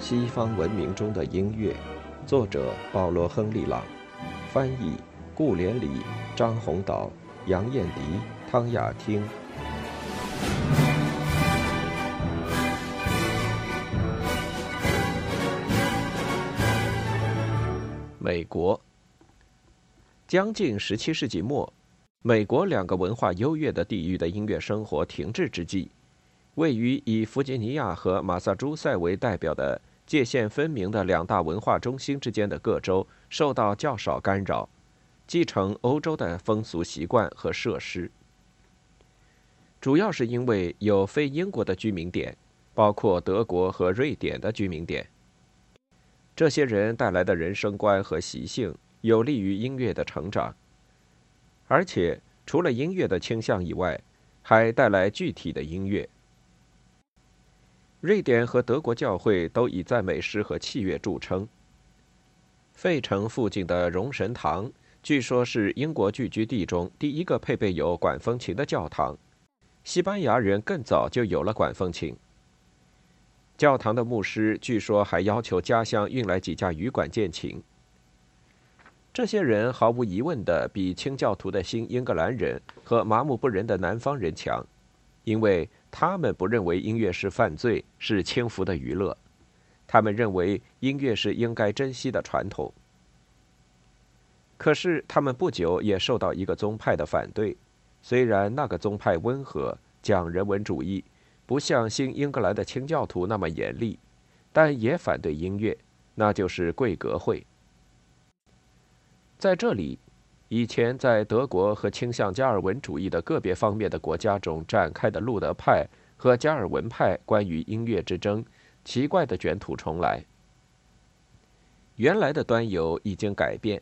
西方文明中的音乐，作者保罗·亨利·朗，翻译顾连理、张宏岛、杨艳迪、汤雅汀。美国，将近十七世纪末，美国两个文化优越的地域的音乐生活停滞之际，位于以弗吉尼亚和马萨诸塞为代表的。界限分明的两大文化中心之间的各州受到较少干扰，继承欧洲的风俗习惯和设施，主要是因为有非英国的居民点，包括德国和瑞典的居民点。这些人带来的人生观和习性有利于音乐的成长，而且除了音乐的倾向以外，还带来具体的音乐。瑞典和德国教会都以赞美诗和器乐著称。费城附近的荣神堂，据说是英国聚居地中第一个配备有管风琴的教堂。西班牙人更早就有了管风琴。教堂的牧师据说还要求家乡运来几架羽管键琴。这些人毫无疑问的比清教徒的新英格兰人和麻木不仁的南方人强，因为。他们不认为音乐是犯罪，是轻浮的娱乐。他们认为音乐是应该珍惜的传统。可是，他们不久也受到一个宗派的反对。虽然那个宗派温和，讲人文主义，不像新英格兰的清教徒那么严厉，但也反对音乐，那就是贵格会。在这里。以前在德国和倾向加尔文主义的个别方面的国家中展开的路德派和加尔文派关于音乐之争，奇怪的卷土重来。原来的端游已经改变，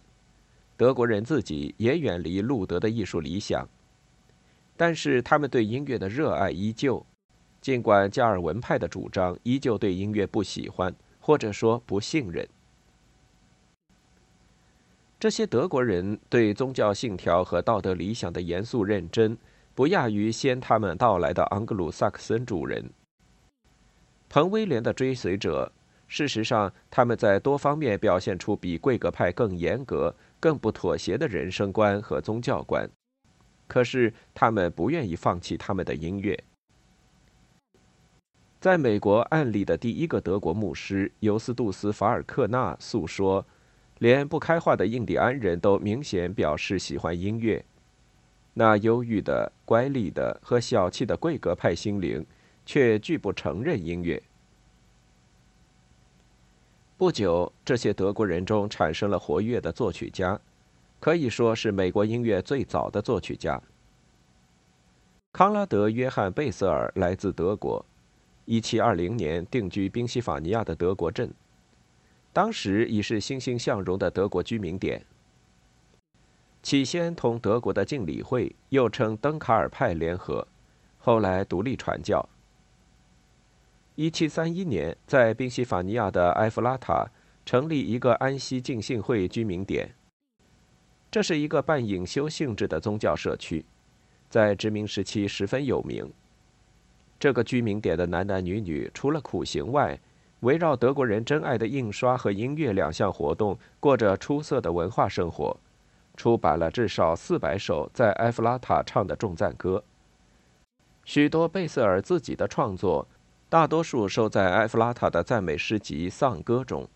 德国人自己也远离路德的艺术理想，但是他们对音乐的热爱依旧，尽管加尔文派的主张依旧对音乐不喜欢，或者说不信任。这些德国人对宗教信条和道德理想的严肃认真，不亚于先他们到来的盎格鲁撒克森主人。彭威廉的追随者，事实上他们在多方面表现出比贵格派更严格、更不妥协的人生观和宗教观。可是他们不愿意放弃他们的音乐。在美国案例的第一个德国牧师尤斯杜斯·法尔克纳诉说。连不开化的印第安人都明显表示喜欢音乐，那忧郁的、乖戾的和小气的贵格派心灵，却拒不承认音乐。不久，这些德国人中产生了活跃的作曲家，可以说是美国音乐最早的作曲家。康拉德·约翰·贝瑟尔来自德国，1720年定居宾夕法尼亚的德国镇。当时已是欣欣向荣的德国居民点。起先同德国的敬礼会，又称登卡尔派联合，后来独立传教。1731年，在宾夕法尼亚的埃弗拉塔成立一个安息敬信会居民点。这是一个半隐修性质的宗教社区，在殖民时期十分有名。这个居民点的男男女女，除了苦行外，围绕德国人珍爱的印刷和音乐两项活动，过着出色的文化生活，出版了至少四百首在埃弗拉塔唱的重赞歌。许多贝瑟尔自己的创作，大多数收在埃弗拉塔的赞美诗集《丧歌》中。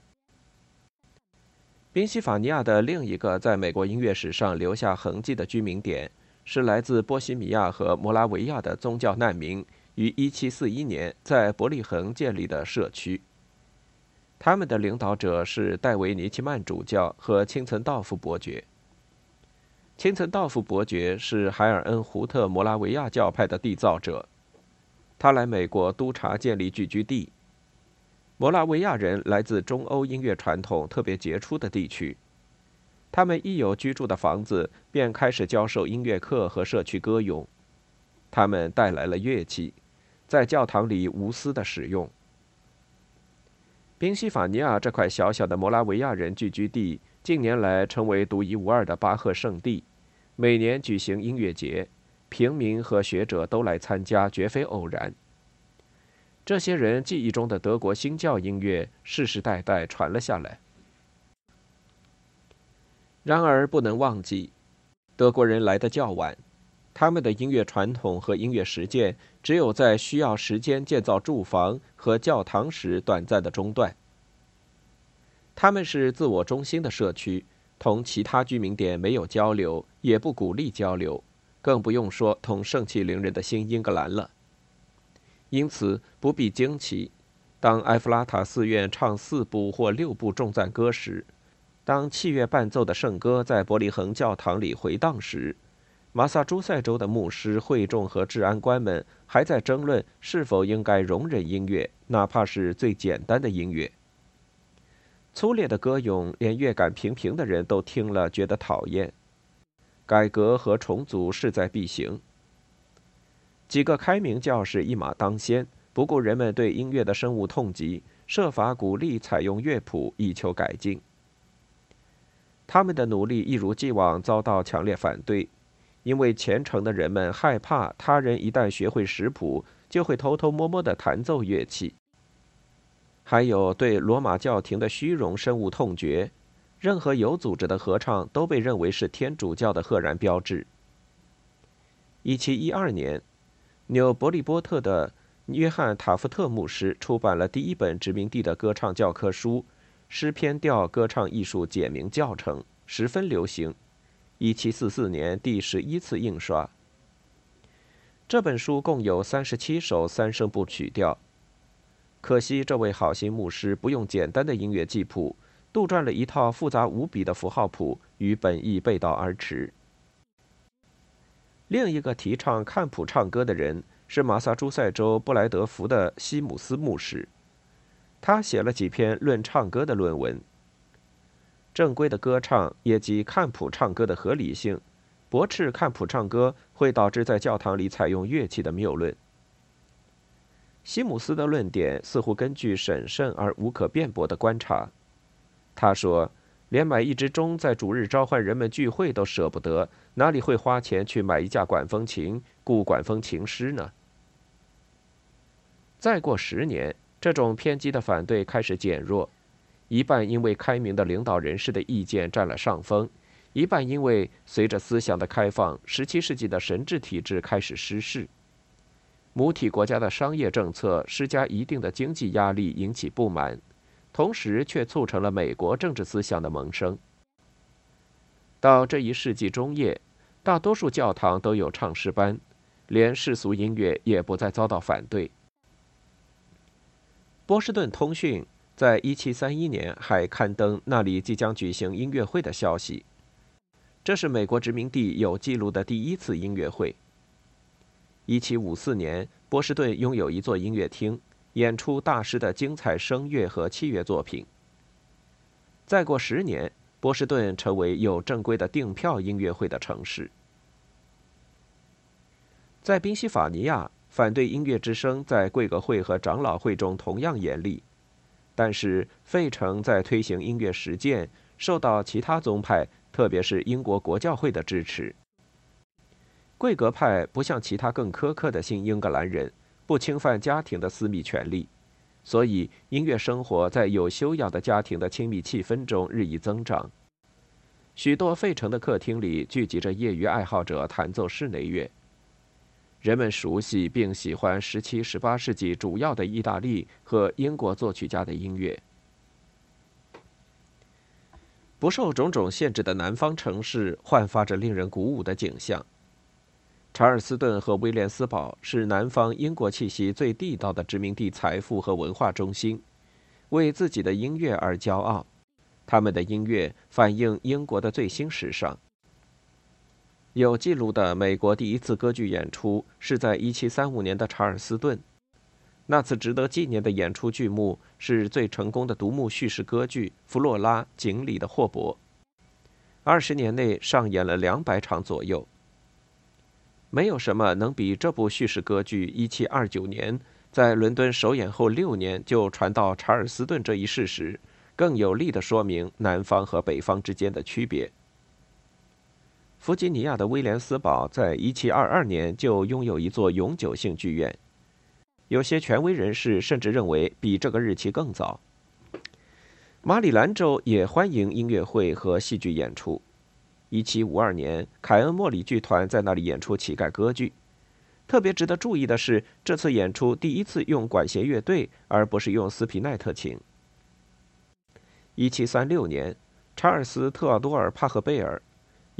宾夕法尼亚的另一个在美国音乐史上留下痕迹的居民点，是来自波西米亚和摩拉维亚的宗教难民于1741年在伯利恒建立的社区。他们的领导者是戴维尼奇曼主教和青岑道夫伯爵。青岑道夫伯爵是海尔恩胡特摩拉维亚教派的缔造者，他来美国督察建立聚居地。摩拉维亚人来自中欧音乐传统特别杰出的地区，他们一有居住的房子，便开始教授音乐课和社区歌咏。他们带来了乐器，在教堂里无私的使用。宾夕法尼亚这块小小的摩拉维亚人聚居地，近年来成为独一无二的巴赫圣地，每年举行音乐节，平民和学者都来参加，绝非偶然。这些人记忆中的德国新教音乐世世代代传了下来。然而，不能忘记，德国人来的较晚，他们的音乐传统和音乐实践只有在需要时间建造住房和教堂时短暂的中断。他们是自我中心的社区，同其他居民点没有交流，也不鼓励交流，更不用说同盛气凌人的新英格兰了。因此，不必惊奇，当埃弗拉塔寺院唱四部或六部重赞歌时。当器乐伴奏的圣歌在伯利恒教堂里回荡时，马萨诸塞州的牧师、会众和治安官们还在争论是否应该容忍音乐，哪怕是最简单的音乐。粗劣的歌咏，连乐感平平的人都听了觉得讨厌。改革和重组势在必行。几个开明教士一马当先，不顾人们对音乐的深恶痛疾，设法鼓励采用乐谱，以求改进。他们的努力一如既往遭到强烈反对，因为虔诚的人们害怕他人一旦学会识谱，就会偷偷摸摸地弹奏乐器。还有对罗马教廷的虚荣深恶痛绝，任何有组织的合唱都被认为是天主教的赫然标志。一七一二年，纽伯利波特的约翰塔夫特牧师出版了第一本殖民地的歌唱教科书。诗篇调歌唱艺术简明教程十分流行，一七四四年第十一次印刷。这本书共有三十七首三声部曲调。可惜这位好心牧师不用简单的音乐记谱，杜撰了一套复杂无比的符号谱，与本意背道而驰。另一个提倡看谱唱歌的人是马萨诸塞州布莱德福的西姆斯牧师。他写了几篇论唱歌的论文。正规的歌唱也即看谱唱歌的合理性，驳斥看谱唱歌会导致在教堂里采用乐器的谬论。西姆斯的论点似乎根据审慎而无可辩驳的观察。他说：“连买一只钟在主日召唤人们聚会都舍不得，哪里会花钱去买一架管风琴、雇管风琴师呢？”再过十年。这种偏激的反对开始减弱，一半因为开明的领导人士的意见占了上风，一半因为随着思想的开放，17世纪的神治体制开始失势。母体国家的商业政策施加一定的经济压力，引起不满，同时却促成了美国政治思想的萌生。到这一世纪中叶，大多数教堂都有唱诗班，连世俗音乐也不再遭到反对。波士顿通讯在1731年还刊登那里即将举行音乐会的消息，这是美国殖民地有记录的第一次音乐会。1754年，波士顿拥有一座音乐厅，演出大师的精彩声乐和器乐作品。再过十年，波士顿成为有正规的订票音乐会的城市。在宾夕法尼亚。反对音乐之声在贵格会和长老会中同样严厉，但是费城在推行音乐实践，受到其他宗派，特别是英国国教会的支持。贵格派不像其他更苛刻的新英格兰人，不侵犯家庭的私密权利，所以音乐生活在有修养的家庭的亲密气氛中日益增长。许多费城的客厅里聚集着业余爱好者弹奏室内乐。人们熟悉并喜欢17、18世纪主要的意大利和英国作曲家的音乐。不受种种限制的南方城市焕发着令人鼓舞的景象。查尔斯顿和威廉斯堡是南方英国气息最地道的殖民地财富和文化中心，为自己的音乐而骄傲。他们的音乐反映英国的最新时尚。有记录的美国第一次歌剧演出是在1735年的查尔斯顿。那次值得纪念的演出剧目是最成功的独幕叙事歌剧《弗洛拉井里的霍伯》。二十年内上演了两百场左右。没有什么能比这部叙事歌剧1729年在伦敦首演后六年就传到查尔斯顿这一事实，更有力地说明南方和北方之间的区别。弗吉尼亚的威廉斯堡在1722年就拥有一座永久性剧院，有些权威人士甚至认为比这个日期更早。马里兰州也欢迎音乐会和戏剧演出。1752年，凯恩莫里剧团在那里演出乞丐歌剧。特别值得注意的是，这次演出第一次用管弦乐队，而不是用斯皮奈特琴。1736年，查尔斯·特奥多尔·帕赫贝尔，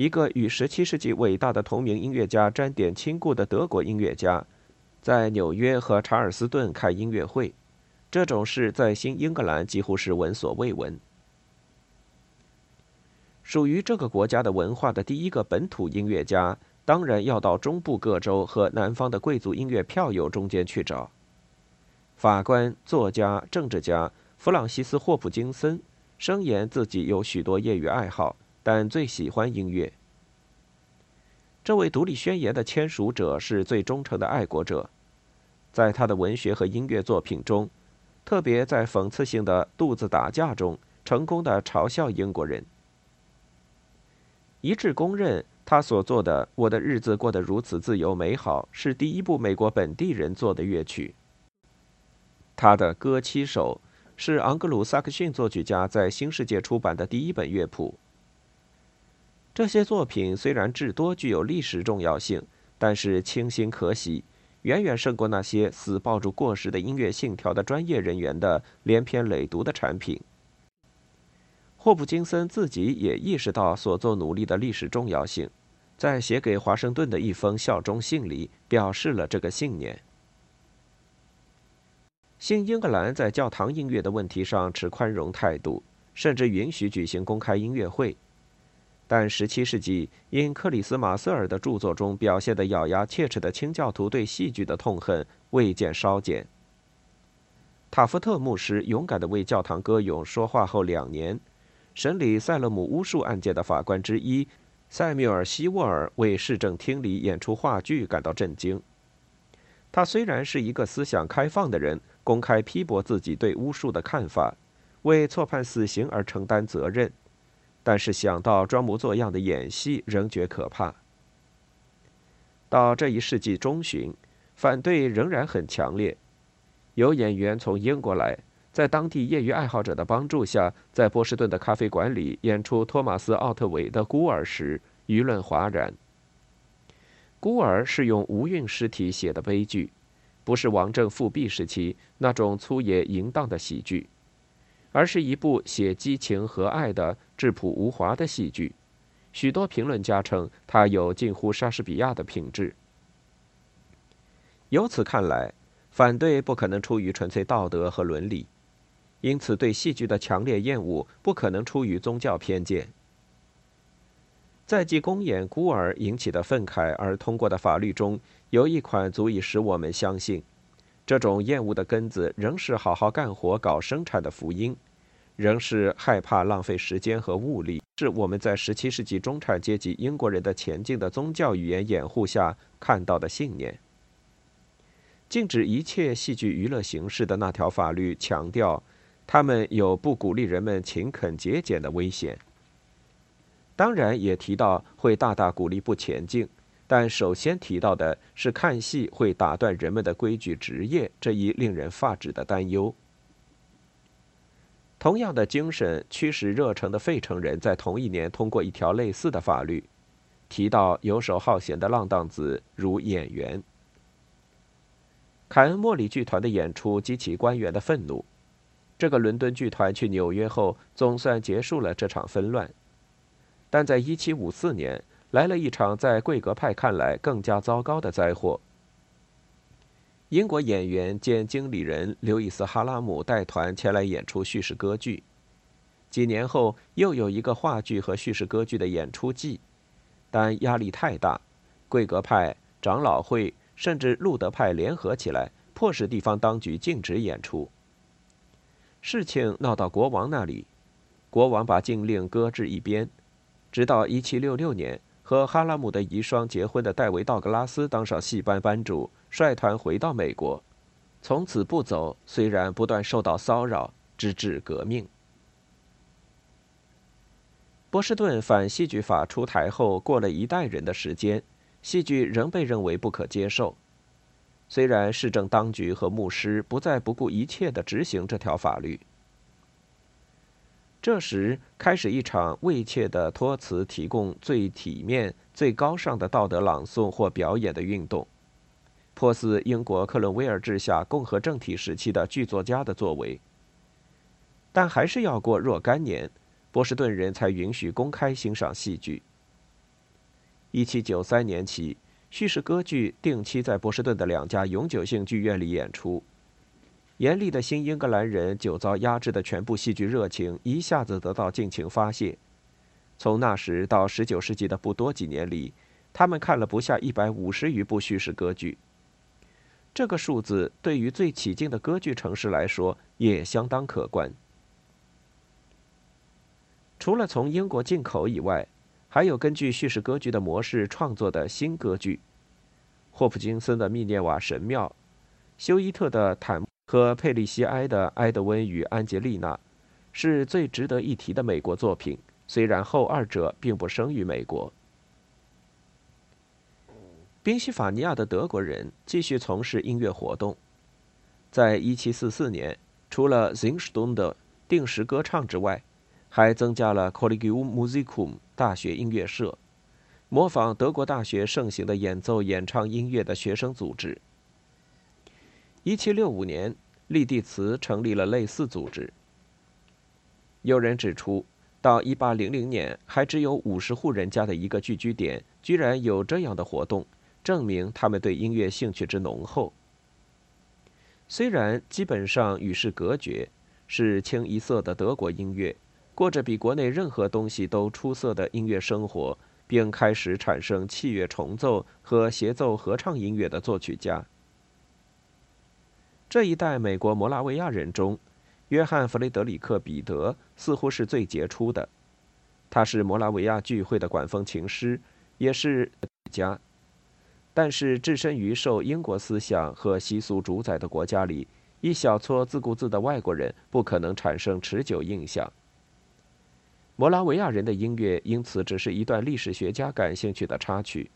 一个与17世纪伟大的同名音乐家沾点亲故的德国音乐家。在纽约和查尔斯顿开音乐会，这种事在新英格兰几乎是闻所未闻。属于这个国家的文化的第一个本土音乐家，当然要到中部各州和南方的贵族音乐票友中间去找。法官、作家、政治家弗朗西斯·霍普金森声言自己有许多业余爱好，但最喜欢音乐。这位独立宣言的签署者是最忠诚的爱国者，在他的文学和音乐作品中，特别在讽刺性的肚子打架中，成功的嘲笑英国人。一致公认，他所做的《我的日子过得如此自由美好》是第一部美国本地人做的乐曲。他的《歌七首》是昂格鲁萨克逊作曲家在新世界出版的第一本乐谱。这些作品虽然至多具有历史重要性，但是清新可喜，远远胜过那些死抱住过时的音乐信条的专业人员的连篇累牍的产品。霍普金森自己也意识到所做努力的历史重要性，在写给华盛顿的一封效忠信里表示了这个信念。新英格兰在教堂音乐的问题上持宽容态度，甚至允许举行公开音乐会。但17世纪因克里斯马瑟尔的著作中表现的咬牙切齿的清教徒对戏剧的痛恨未见稍减。塔夫特牧师勇敢地为教堂歌咏说话后两年，审理塞勒姆巫术案件的法官之一塞缪尔·希沃尔为市政厅里演出话剧感到震惊。他虽然是一个思想开放的人，公开批驳自己对巫术的看法，为错判死刑而承担责任。但是想到装模作样的演戏，仍觉可怕。到这一世纪中旬，反对仍然很强烈。有演员从英国来，在当地业余爱好者的帮助下，在波士顿的咖啡馆里演出托马斯·奥特韦的《孤儿》时，舆论哗然。《孤儿》是用无韵诗体写的悲剧，不是王政复辟时期那种粗野淫荡的喜剧。而是一部写激情和爱的质朴无华的戏剧，许多评论家称它有近乎莎士比亚的品质。由此看来，反对不可能出于纯粹道德和伦理，因此对戏剧的强烈厌恶不可能出于宗教偏见。在继公演孤儿引起的愤慨而通过的法律中，有一款足以使我们相信。这种厌恶的根子仍是好好干活、搞生产的福音，仍是害怕浪费时间和物力，是我们在17世纪中产阶级英国人的前进的宗教语言掩护下看到的信念。禁止一切戏剧娱乐形式的那条法律强调，他们有不鼓励人们勤恳节俭的危险。当然，也提到会大大鼓励不前进。但首先提到的是看戏会打断人们的规矩职业这一令人发指的担忧。同样的精神驱使热诚的费城人在同一年通过一条类似的法律，提到游手好闲的浪荡子如演员。凯恩莫里剧团的演出激起官员的愤怒，这个伦敦剧团去纽约后总算结束了这场纷乱，但在1754年。来了一场在贵格派看来更加糟糕的灾祸。英国演员兼经理人刘易斯·哈拉姆带团前来演出叙事歌剧，几年后又有一个话剧和叙事歌剧的演出季，但压力太大，贵格派、长老会甚至路德派联合起来，迫使地方当局禁止演出。事情闹到国王那里，国王把禁令搁置一边，直到1766年。和哈拉姆的遗孀结婚的戴维·道格拉斯当上戏班班主，率团回到美国，从此不走。虽然不断受到骚扰，直至革命。波士顿反戏剧法出台后，过了一代人的时间，戏剧仍被认为不可接受。虽然市政当局和牧师不再不顾一切地执行这条法律。这时开始一场畏怯的托词提供最体面、最高尚的道德朗诵或表演的运动，颇似英国克伦威尔治下共和政体时期的剧作家的作为。但还是要过若干年，波士顿人才允许公开欣赏戏剧。一七九三年起，叙事歌剧定期在波士顿的两家永久性剧院里演出。严厉的新英格兰人久遭压制的全部戏剧热情一下子得到尽情发泄。从那时到十九世纪的不多几年里，他们看了不下一百五十余部叙事歌剧。这个数字对于最起劲的歌剧城市来说也相当可观。除了从英国进口以外，还有根据叙事歌剧的模式创作的新歌剧，霍普金森的《密涅瓦神庙》，休伊特的《坦》。和佩利西埃的《埃德温与安杰丽娜》是最值得一提的美国作品，虽然后二者并不生于美国。宾夕法尼亚的德国人继续从事音乐活动，在1744年，除了 Singstund 定时歌唱之外，还增加了 Collegium Musicum 大学音乐社，模仿德国大学盛行的演奏演唱音乐的学生组织。一七六五年，利蒂茨成立了类似组织。有人指出，到一八零零年还只有五十户人家的一个聚居点，居然有这样的活动，证明他们对音乐兴趣之浓厚。虽然基本上与世隔绝，是清一色的德国音乐，过着比国内任何东西都出色的音乐生活，并开始产生器乐重奏和协奏合唱音乐的作曲家。这一代美国摩拉维亚人中，约翰·弗雷德里克·彼得似乎是最杰出的。他是摩拉维亚聚会的管风琴师，也是家。但是置身于受英国思想和习俗主宰的国家里，一小撮自顾自的外国人不可能产生持久印象。摩拉维亚人的音乐因此只是一段历史学家感兴趣的插曲，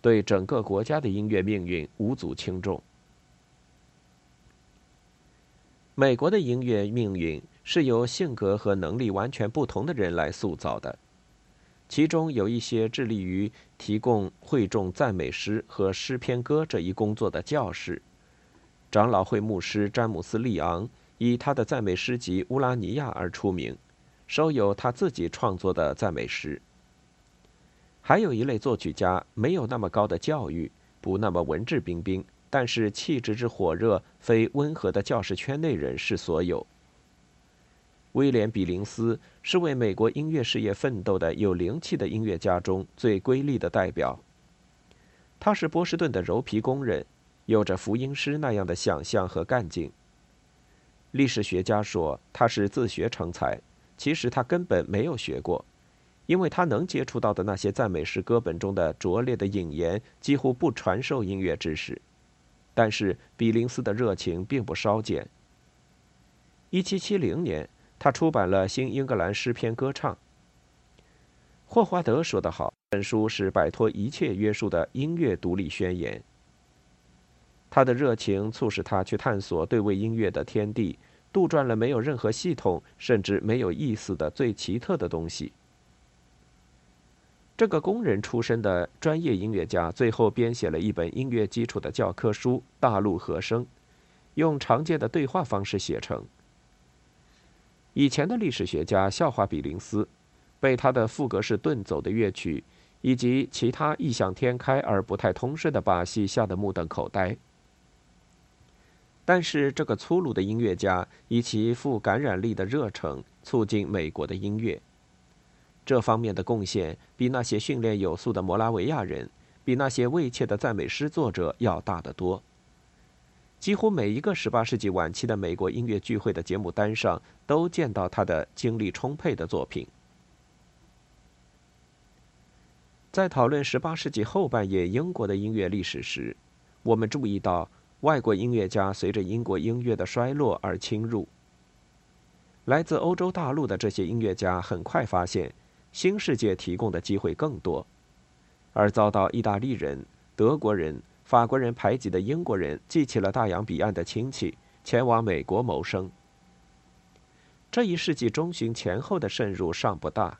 对整个国家的音乐命运无足轻重。美国的音乐命运是由性格和能力完全不同的人来塑造的，其中有一些致力于提供会众赞美诗和诗篇歌这一工作的教士。长老会牧师詹姆斯·利昂以他的赞美诗集《乌拉尼亚》而出名，收有他自己创作的赞美诗。还有一类作曲家，没有那么高的教育，不那么文质彬彬。但是气质之火热，非温和的教师圈内人士所有。威廉·比林斯是为美国音乐事业奋斗的有灵气的音乐家中最瑰丽的代表。他是波士顿的柔皮工人，有着福音师那样的想象和干劲。历史学家说他是自学成才，其实他根本没有学过，因为他能接触到的那些赞美诗歌本中的拙劣的引言，几乎不传授音乐知识。但是比林斯的热情并不稍减。1770年，他出版了《新英格兰诗篇歌唱》。霍华德说得好：“本书是摆脱一切约束的音乐独立宣言。”他的热情促使他去探索对位音乐的天地，杜撰了没有任何系统，甚至没有意思的最奇特的东西。这个工人出身的专业音乐家，最后编写了一本音乐基础的教科书《大陆和声》，用常见的对话方式写成。以前的历史学家笑话比林斯，被他的副格式顿走的乐曲以及其他异想天开而不太通顺的把戏吓得目瞪口呆。但是这个粗鲁的音乐家以其富感染力的热诚，促进美国的音乐。这方面的贡献比那些训练有素的摩拉维亚人，比那些畏怯的赞美诗作者要大得多。几乎每一个18世纪晚期的美国音乐聚会的节目单上，都见到他的精力充沛的作品。在讨论18世纪后半叶英国的音乐历史时，我们注意到外国音乐家随着英国音乐的衰落而侵入。来自欧洲大陆的这些音乐家很快发现。新世界提供的机会更多，而遭到意大利人、德国人、法国人排挤的英国人记起了大洋彼岸的亲戚，前往美国谋生。这一世纪中旬前后的渗入尚不大，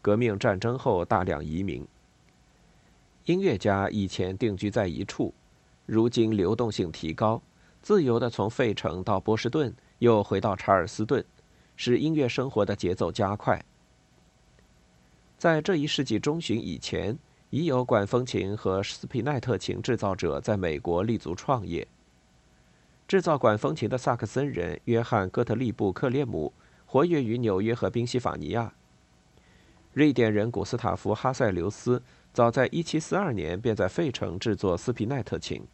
革命战争后大量移民。音乐家以前定居在一处，如今流动性提高，自由地从费城到波士顿，又回到查尔斯顿，使音乐生活的节奏加快。在这一世纪中旬以前，已有管风琴和斯皮奈特琴制造者在美国立足创业。制造管风琴的萨克森人约翰·哥特利布·克列姆活跃于纽约和宾夕法尼亚。瑞典人古斯塔夫·哈塞留斯早在1742年便在费城制作斯皮奈特琴。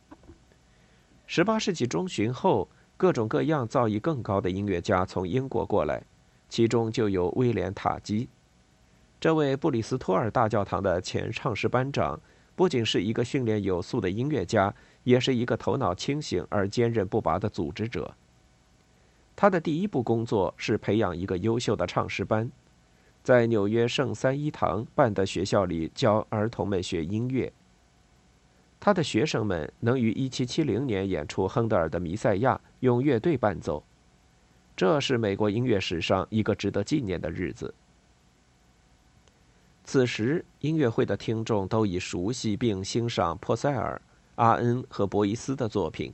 18世纪中旬后，各种各样造诣更高的音乐家从英国过来，其中就有威廉·塔基。这位布里斯托尔大教堂的前唱诗班长，不仅是一个训练有素的音乐家，也是一个头脑清醒而坚韧不拔的组织者。他的第一步工作是培养一个优秀的唱诗班，在纽约圣三一堂办的学校里教儿童们学音乐。他的学生们能于1770年演出亨德尔的《弥赛亚》，用乐队伴奏，这是美国音乐史上一个值得纪念的日子。此时，音乐会的听众都已熟悉并欣赏珀塞尔、阿恩和博伊斯的作品。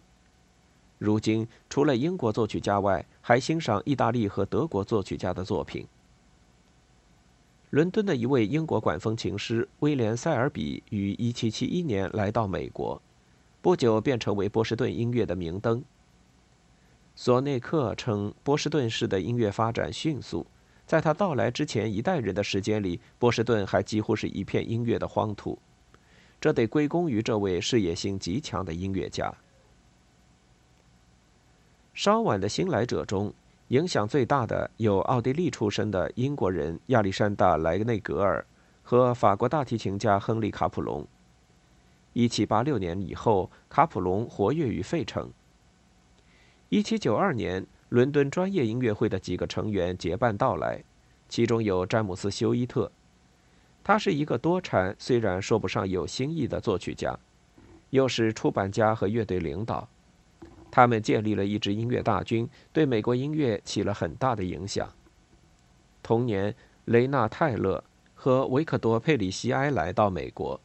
如今，除了英国作曲家外，还欣赏意大利和德国作曲家的作品。伦敦的一位英国管风琴师威廉·塞尔比于1771年来到美国，不久便成为波士顿音乐的明灯。索内克称，波士顿市的音乐发展迅速。在他到来之前一代人的时间里，波士顿还几乎是一片音乐的荒土。这得归功于这位事业心极强的音乐家。稍晚的新来者中，影响最大的有奥地利出身的英国人亚历山大·莱内格尔和法国大提琴家亨利·卡普隆。1786年以后，卡普隆活跃于费城。1792年。伦敦专业音乐会的几个成员结伴到来，其中有詹姆斯·休伊特。他是一个多产，虽然说不上有新意的作曲家，又是出版家和乐队领导。他们建立了一支音乐大军，对美国音乐起了很大的影响。同年，雷纳·泰勒和维克多·佩里西埃来到美国。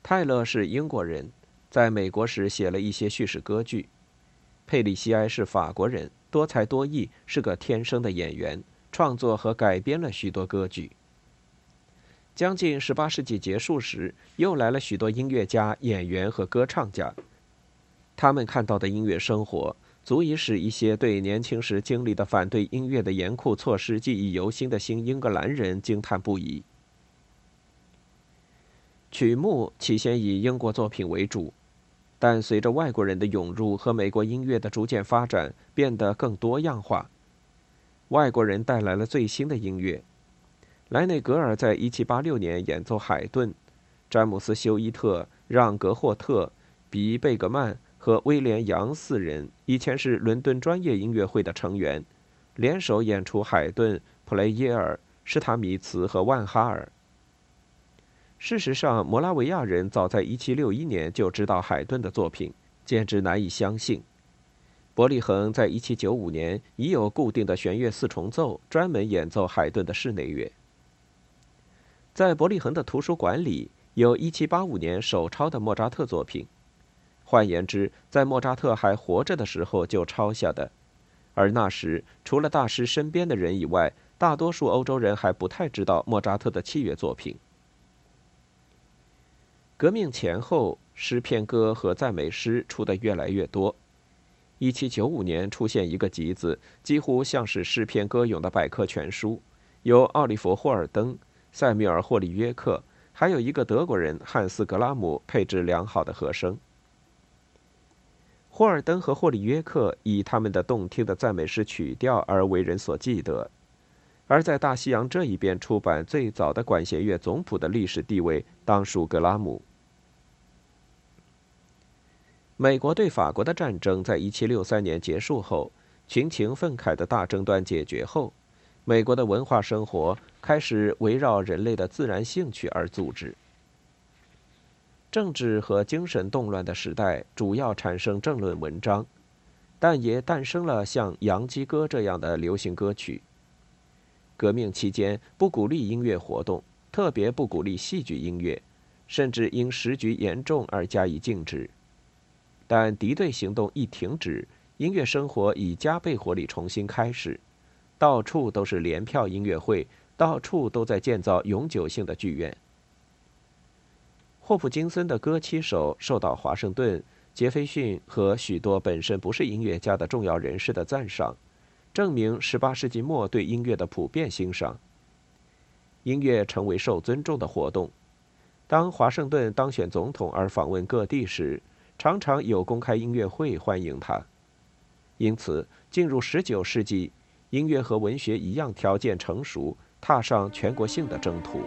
泰勒是英国人，在美国时写了一些叙事歌剧。佩里西埃是法国人。多才多艺，是个天生的演员，创作和改编了许多歌剧。将近十八世纪结束时，又来了许多音乐家、演员和歌唱家。他们看到的音乐生活，足以使一些对年轻时经历的反对音乐的严酷措施记忆犹新的新英格兰人惊叹不已。曲目起先以英国作品为主。但随着外国人的涌入和美国音乐的逐渐发展，变得更多样化。外国人带来了最新的音乐。莱内格尔在1786年演奏海顿，詹姆斯·休伊特、让·格霍特、比·贝格曼和威廉·杨四人以前是伦敦专业音乐会的成员，联手演出海顿、普雷耶尔、施塔米茨和万哈尔。事实上，摩拉维亚人早在1761年就知道海顿的作品，简直难以相信。伯利恒在1795年已有固定的弦乐四重奏，专门演奏海顿的室内乐。在伯利恒的图书馆里有1785年手抄的莫扎特作品，换言之，在莫扎特还活着的时候就抄下的。而那时，除了大师身边的人以外，大多数欧洲人还不太知道莫扎特的器乐作品。革命前后，诗篇歌和赞美诗出的越来越多。1795年出现一个集子，几乎像是诗篇歌咏的百科全书，由奥利弗·霍尔登、塞缪尔·霍利约克，还有一个德国人汉斯·格拉姆配置良好的和声。霍尔登和霍利约克以他们的动听的赞美诗曲调而为人所记得，而在大西洋这一边出版最早的管弦乐总谱的历史地位当属格拉姆。美国对法国的战争在一七六三年结束后，群情愤慨的大争端解决后，美国的文化生活开始围绕人类的自然兴趣而组织。政治和精神动乱的时代，主要产生政论文章，但也诞生了像《洋基歌》这样的流行歌曲。革命期间不鼓励音乐活动，特别不鼓励戏剧音乐，甚至因时局严重而加以禁止。但敌对行动一停止，音乐生活以加倍火力重新开始，到处都是联票音乐会，到处都在建造永久性的剧院。霍普金森的歌七首受到华盛顿、杰斐逊和许多本身不是音乐家的重要人士的赞赏，证明18世纪末对音乐的普遍欣赏。音乐成为受尊重的活动。当华盛顿当选总统而访问各地时，常常有公开音乐会欢迎他。因此，进入十九世纪，音乐和文学一样条件成熟，踏上全国性的征途。